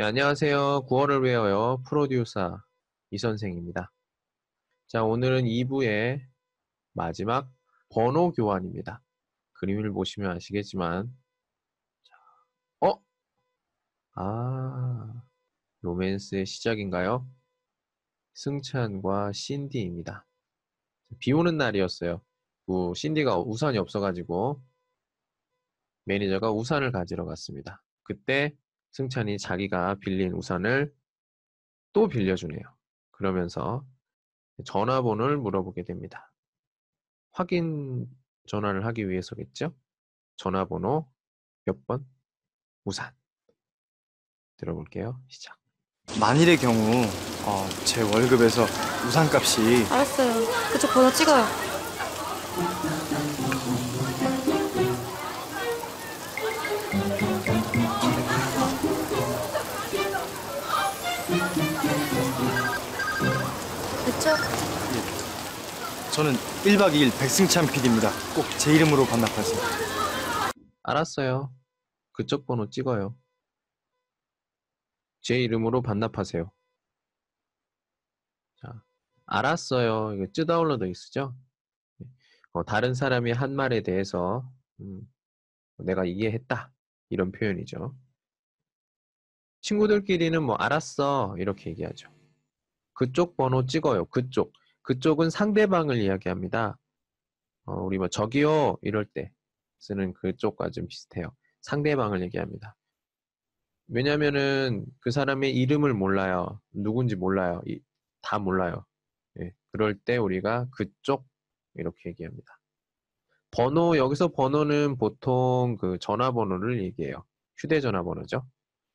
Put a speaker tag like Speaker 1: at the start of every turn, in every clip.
Speaker 1: 예, 안녕하세요. 9월을 외워요. 프로듀서 이선생입니다. 자, 오늘은 2부의 마지막 번호 교환입니다. 그림을 보시면 아시겠지만, 자, 어? 아, 로맨스의 시작인가요? 승찬과 신디입니다. 비 오는 날이었어요. 그 신디가 우산이 없어가지고 매니저가 우산을 가지러 갔습니다. 그때 승찬이 자기가 빌린 우산을 또 빌려주네요. 그러면서 전화번호를 물어보게 됩니다. 확인 전화를 하기 위해서겠죠? 전화번호 몇 번? 우산. 들어볼게요. 시작.
Speaker 2: 만일의 경우 어, 제 월급에서 우산값이
Speaker 3: 알았어요. 그쪽 번호 찍어요. 됐죠?
Speaker 2: 저는 1박 2일 백승찬 PD입니다. 꼭 제 이름으로 반납하세요.
Speaker 1: 알았어요. 그쪽 번호 찍어요. 제 이름으로 반납하세요. 자, 알았어요. 이거 쯔다울러도 있으죠? 어, 다른 사람이 한 말에 대해서 음, 내가 이해했다. 이런 표현이죠. 친구들끼리는 뭐 알았어. 이렇게 얘기하죠. 그쪽 번호 찍어요. 그쪽. 그쪽은 상대방을 이야기합니다. 어, 우리 뭐 저기요 이럴 때 쓰는 그쪽과 좀 비슷해요. 상대방을 얘기합니다. 왜냐면은 그 사람의 이름을 몰라요. 누군지 몰라요. 이- 다 몰라요. 예, 그럴 때 우리가 그쪽 이렇게 얘기합니다. 번호 여기서 번호는 보통 그 전화번호를 얘기해요. 휴대전화 번호죠.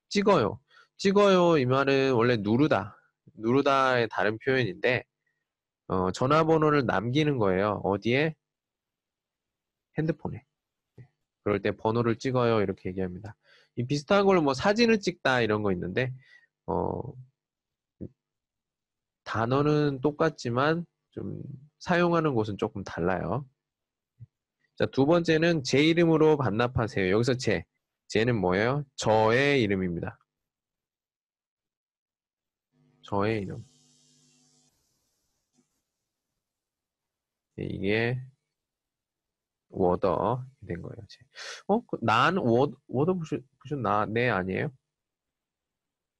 Speaker 1: 찍어요. 찍어요 이 말은 원래 누르다. 누르다의 다른 표현인데 어, 전화번호를 남기는 거예요. 어디에? 핸드폰에. 예, 그럴 때 번호를 찍어요 이렇게 얘기합니다. 이 비슷한 걸로 뭐 사진을 찍다 이런 거 있는데 어, 단어는 똑같지만 좀 사용하는 곳은 조금 달라요. 자, 두 번째는 제 이름으로 반납하세요. 여기서 제. 제는 뭐예요? 저의 이름입니다. 저의 이름. 네, 이게 워더 된 거예요. 제. 어? 그난 워더, 워더 부셔, 부셔 나, 네 아니에요?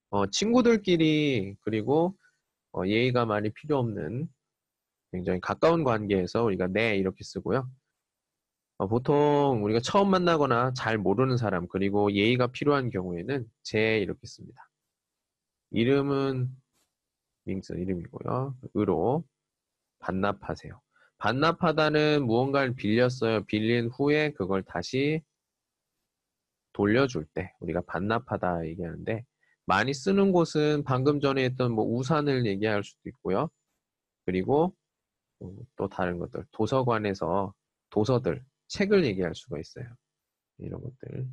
Speaker 1: 어, 친구들끼리 그리고 어, 예의가 많이 필요 없는 굉장히 가까운 관계에서 우리가 네 이렇게 쓰고요. 어, 보통 우리가 처음 만나거나 잘 모르는 사람 그리고 예의가 필요한 경우에는 제 이렇게 씁니다. 이름은 밍스 이름이고요. 으로 반납하세요. 반납하다는 무언가를 빌렸어요. 빌린 후에 그걸 다시 돌려줄 때 우리가 반납하다 얘기하는데 많이 쓰는 곳은 방금 전에 했던 뭐 우산을 얘기할 수도 있고요. 그리고 음, 또 다른 것들 도서관에서 도서들 책을 얘기할 수가 있어요. 이런 것들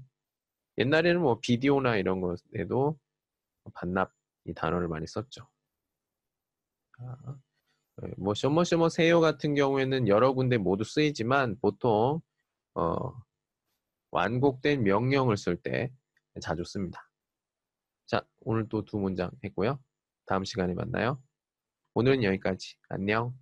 Speaker 1: 옛날에는 뭐 비디오나 이런 것에도 반납 이 단어를 많이 썼죠. 자, 뭐 셔머셔머 세요 같은 경우에는 여러 군데 모두 쓰이지만 보통 어, 완곡된 명령을 쓸 때 자주 씁니다. 자, 오늘 또 두 문장 했고요. 다음 시간에 만나요. 오늘은 여기까지. 안녕.